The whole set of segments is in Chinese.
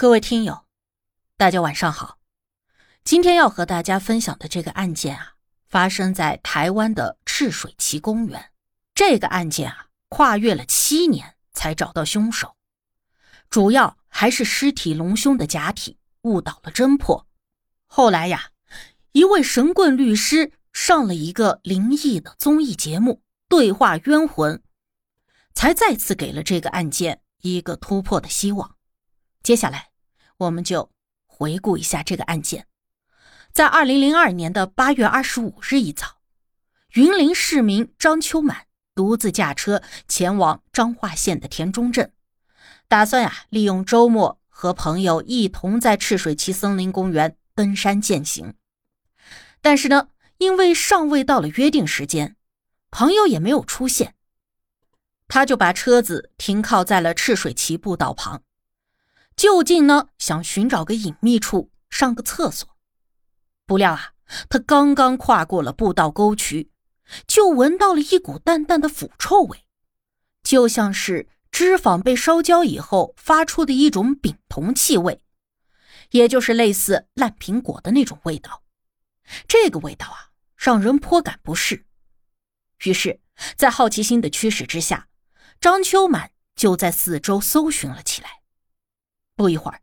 各位听友，大家晚上好。今天要和大家分享的这个案件啊，发生在台湾的赤水旗公园。这个案件啊，跨越了七年才找到凶手，主要还是尸体隆胸的假体误导了侦破。后来呀，一位神棍律师上了一个灵异的综艺节目《对话冤魂》，才再次给了这个案件一个突破的希望。接下来。我们就回顾一下这个案件。在二零零二年的八月二十五日一早，云林市民张秋满独自驾车前往彰化县的田中镇，打算呀利用周末和朋友一同在赤水崎森林公园登山践行。但是呢，因为尚未到了约定时间，朋友也没有出现，他就把车子停靠在了赤水崎步道旁。就近呢，想寻找个隐秘处上个厕所，不料啊，他刚刚跨过了步道沟渠，就闻到了一股淡淡的腐臭味，就像是脂肪被烧焦以后发出的一种丙酮气味，也就是类似烂苹果的那种味道。这个味道啊，让人颇感不适。于是，在好奇心的驱使之下，张秋满就在四周搜寻了起来。不一会儿，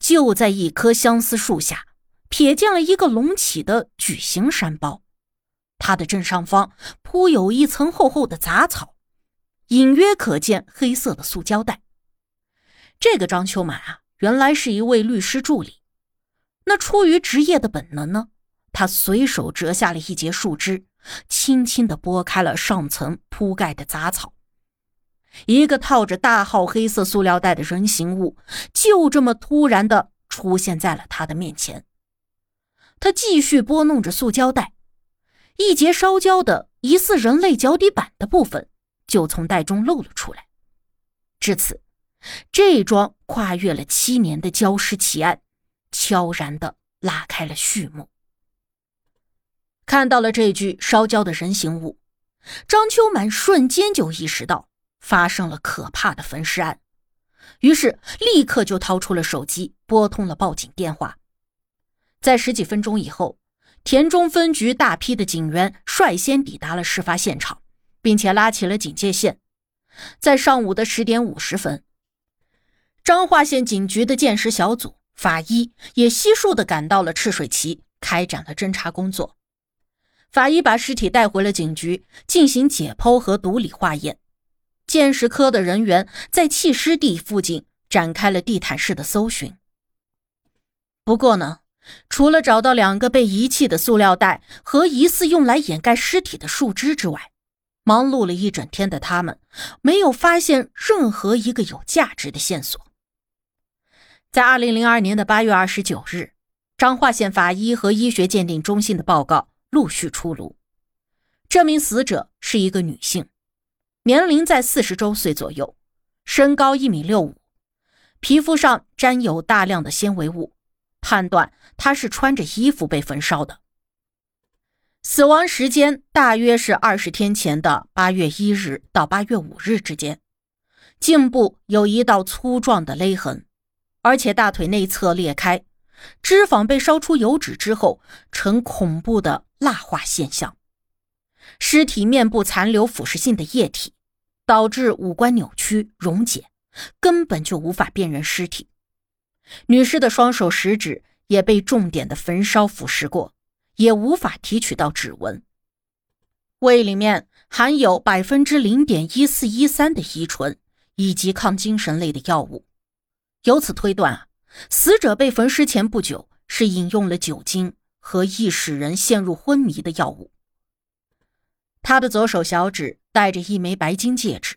就在一棵相思树下，瞥见了一个隆起的矩形山包，它的正上方铺有一层厚厚的杂草，隐约可见黑色的塑胶袋。这个张秋满啊，原来是一位律师助理。那出于职业的本能呢，他随手折下了一截树枝，轻轻地拨开了上层铺盖的杂草。一个套着大号黑色塑料袋的人形物，就这么突然的出现在了他的面前。他继续拨弄着塑胶袋，一截烧焦的疑似人类脚底板的部分就从袋中露了出来。至此，这桩跨越了七年的焦尸奇案悄然的拉开了序幕。看到了这具烧焦的人形物，张秋满瞬间就意识到。发生了可怕的焚尸案，于是立刻就掏出了手机，拨通了报警电话。在十几分钟以后，田中分局大批的警员率先抵达了事发现场，并且拉起了警戒线。在上午的十点五十分，彰化县警局的鉴识小组、法医也悉数的赶到了赤水旗，开展了侦查工作。法医把尸体带回了警局，进行解剖和毒理化验。鉴识科的人员在弃尸地附近展开了地毯式的搜寻。不过呢，除了找到两个被遗弃的塑料袋和疑似用来掩盖尸体的树枝之外，忙碌了一整天的他们没有发现任何一个有价值的线索。在二零零二年的八月二十九日，彰化县法医和医学鉴定中心的报告陆续出炉，这名死者是一个女性。年龄在四十周岁左右，身高一米六五，皮肤上沾有大量的纤维物，判断他是穿着衣服被焚烧的。死亡时间大约是二十天前的八月一日到八月五日之间，颈部有一道粗壮的勒痕，而且大腿内侧裂开，脂肪被烧出油脂之后呈恐怖的蜡化现象。尸体面部残留腐蚀性的液体，导致五官扭曲溶解，根本就无法辨认尸体。女尸的双手食指也被重点的焚烧腐蚀过，也无法提取到指纹。胃里面含有百分之零点一四一三的乙醇以及抗精神类的药物，由此推断啊，死者被焚尸前不久是饮用了酒精和易使人陷入昏迷的药物。他的左手小指戴着一枚白金戒指，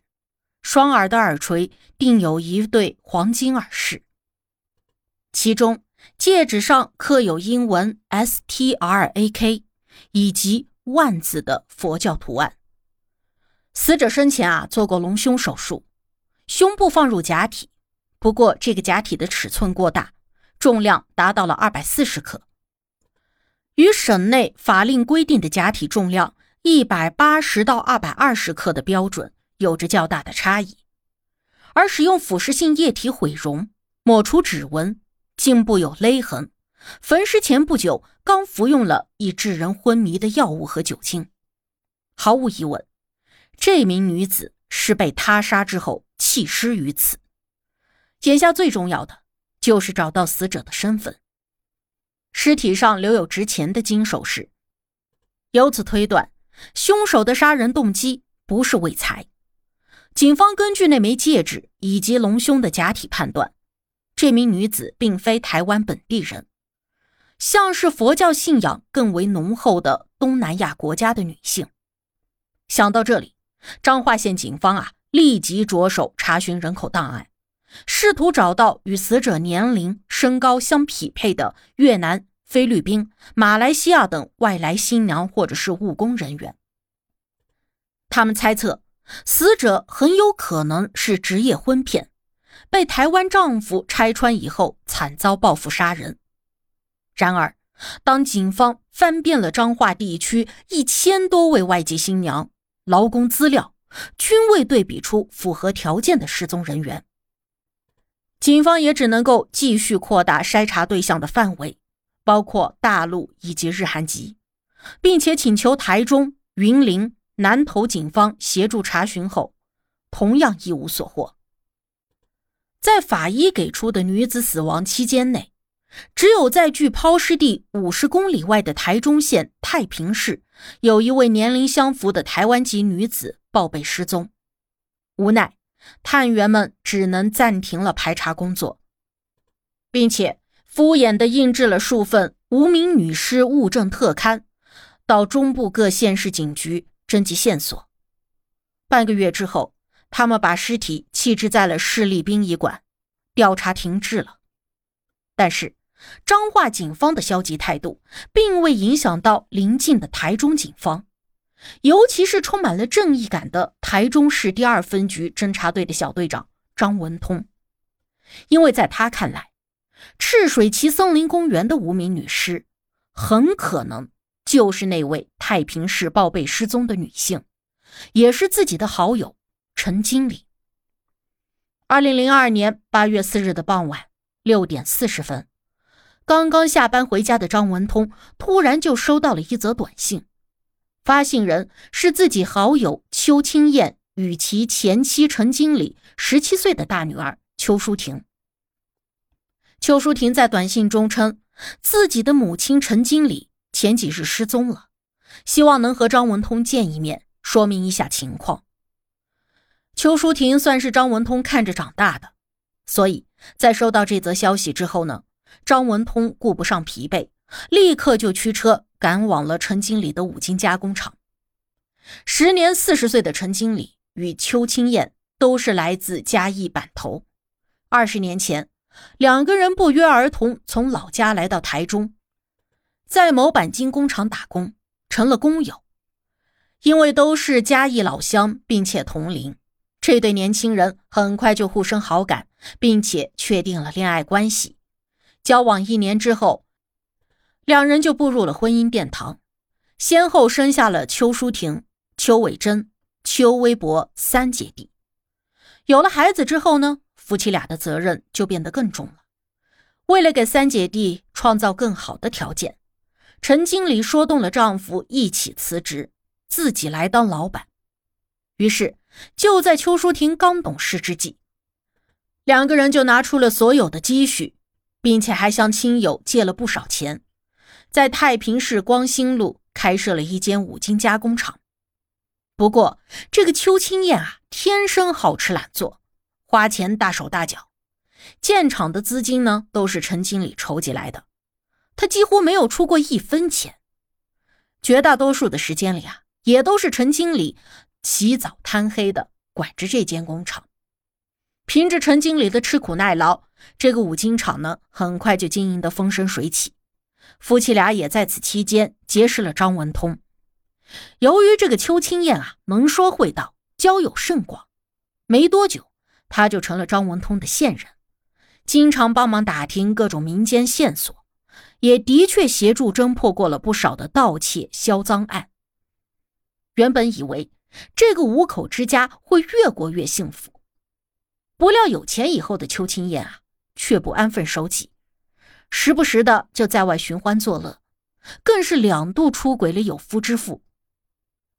双耳的耳垂钉有一对黄金耳饰，其中戒指上刻有英文 S T R A K 以及万字的佛教图案。死者生前啊做过隆胸手术，胸部放入假体，不过这个假体的尺寸过大，重量达到了二百四十克，与省内法令规定的假体重量一百八十到二百二十克的标准有着较大的差异。而使用腐蚀性液体毁容、抹除指纹、颈部有勒痕，焚尸前不久刚服用了以致人昏迷的药物和酒精，毫无疑问。这名女子是被他杀之后弃尸于此。眼下最重要的就是找到死者的身份。尸体上留有值钱的金首饰，由此推断，凶手的杀人动机不是为财。警方根据那枚戒指以及隆胸的假体判断，这名女子并非台湾本地人，像是佛教信仰更为浓厚的东南亚国家的女性。想到这里。彰化县警方啊，立即着手查询人口档案，试图找到与死者年龄、身高相匹配的越南、菲律宾、马来西亚等外来新娘或者是务工人员。他们猜测，死者很有可能是职业婚骗，被台湾丈夫拆穿以后惨遭报复杀人。然而，当警方翻遍了彰化地区一千多位外籍新娘，劳工资料均未对比出符合条件的失踪人员，警方也只能够继续扩大筛查对象的范围，包括大陆以及日韩籍，并且请求台中、云林、南投警方协助查询后，同样一无所获。在法医给出的女子死亡期间内。只有在距抛尸地五十公里外的台中县太平市，有一位年龄相符的台湾籍女子报备失踪。无奈，探员们只能暂停了排查工作，并且敷衍地印制了数份无名女尸物证特刊，到中部各县市警局征集线索。半个月之后，他们把尸体弃置在了市立殡仪馆，调查停滞了。但是。彰化警方的消极态度，并未影响到邻近的台中警方，尤其是充满了正义感的台中市第二分局侦查队的小队长张文通，因为在他看来，赤水旗森林公园的无名女尸，很可能就是那位太平市报备失踪的女性，也是自己的好友陈经理。二零零二年八月四日的傍晚六点四十分。刚刚下班回家的张文通突然就收到了一则短信，发信人是自己好友邱清燕与其前妻陈经理十七岁的大女儿邱淑婷。邱淑婷在短信中称，自己的母亲陈经理前几日失踪了，希望能和张文通见一面，说明一下情况。邱淑婷算是张文通看着长大的，所以在收到这则消息之后呢。张文通顾不上疲惫，立刻就驱车赶往了陈经理的五金加工厂。时年四十岁的陈经理与邱清燕都是来自嘉义板头。二十年前，两个人不约而同从老家来到台中，在某钣金工厂打工，成了工友。因为都是嘉义老乡，并且同龄，这对年轻人很快就互生好感，并且确定了恋爱关系。交往一年之后，两人就步入了婚姻殿堂，先后生下了邱淑婷、邱伟珍、邱微博三姐弟。有了孩子之后呢，夫妻俩的责任就变得更重了。为了给三姐弟创造更好的条件，陈经理说动了丈夫一起辞职，自己来当老板。于是，就在邱淑婷刚懂事之际，两个人就拿出了所有的积蓄。并且还向亲友借了不少钱，在太平市光兴路开设了一间五金加工厂。不过，这个邱青燕啊，天生好吃懒做，花钱大手大脚，建厂的资金呢都是陈经理筹集来的，他几乎没有出过一分钱。绝大多数的时间里啊，也都是陈经理起早贪黑的管着这间工厂。凭着陈经理的吃苦耐劳，这个五金厂呢，很快就经营得风生水起。夫妻俩也在此期间结识了张文通。由于这个邱青燕啊，能说会道，交友甚广，没多久，他就成了张文通的线人，经常帮忙打听各种民间线索，也的确协助侦破过了不少的盗窃销赃案。原本以为这个五口之家会越过越幸福。不料有钱以后的邱青燕啊，却不安分守己，时不时的就在外寻欢作乐，更是两度出轨了有夫之妇。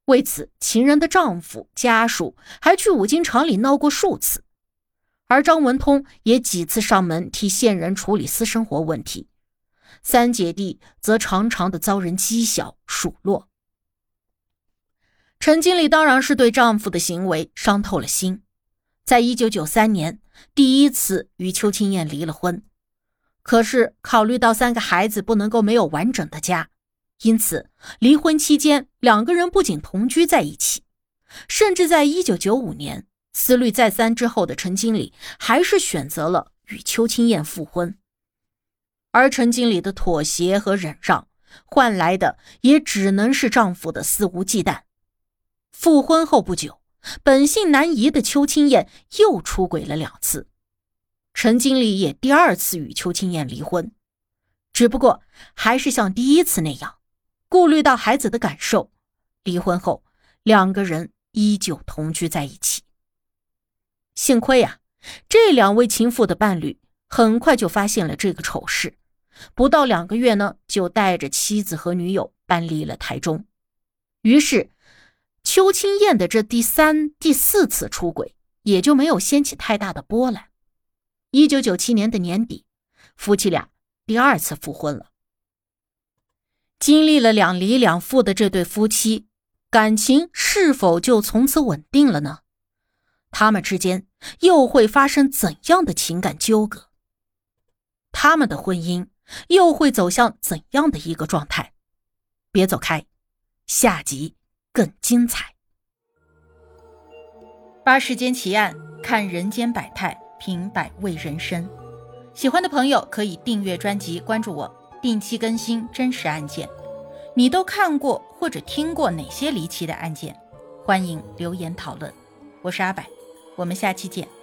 为此，情人的丈夫家属还去五金厂里闹过数次，而张文通也几次上门替线人处理私生活问题，三姐弟则常常的遭人讥笑数落。陈经理当然是对丈夫的行为伤透了心。在一九九三年，第一次与邱青燕离了婚，可是考虑到三个孩子不能够没有完整的家，因此离婚期间两个人不仅同居在一起，甚至在一九九五年思虑再三之后的陈经理还是选择了与邱青燕复婚，而陈经理的妥协和忍让换来的也只能是丈夫的肆无忌惮。复婚后不久。本性难移的邱青燕又出轨了两次，陈经理也第二次与邱青燕离婚，只不过还是像第一次那样，顾虑到孩子的感受，离婚后两个人依旧同居在一起。幸亏呀，这两位情妇的伴侣很快就发现了这个丑事，不到两个月呢，就带着妻子和女友搬离了台中，于是。邱清燕的这第三、第四次出轨也就没有掀起太大的波澜。一九九七年的年底，夫妻俩第二次复婚了。经历了两离两复的这对夫妻，感情是否就从此稳定了呢？他们之间又会发生怎样的情感纠葛？他们的婚姻又会走向怎样的一个状态？别走开，下集。更精彩。八世间奇案，看人间百态，品百味人生。喜欢的朋友可以订阅专辑，关注我，定期更新真实案件。你都看过或者听过哪些离奇的案件？欢迎留言讨论。我是阿柏，我们下期见。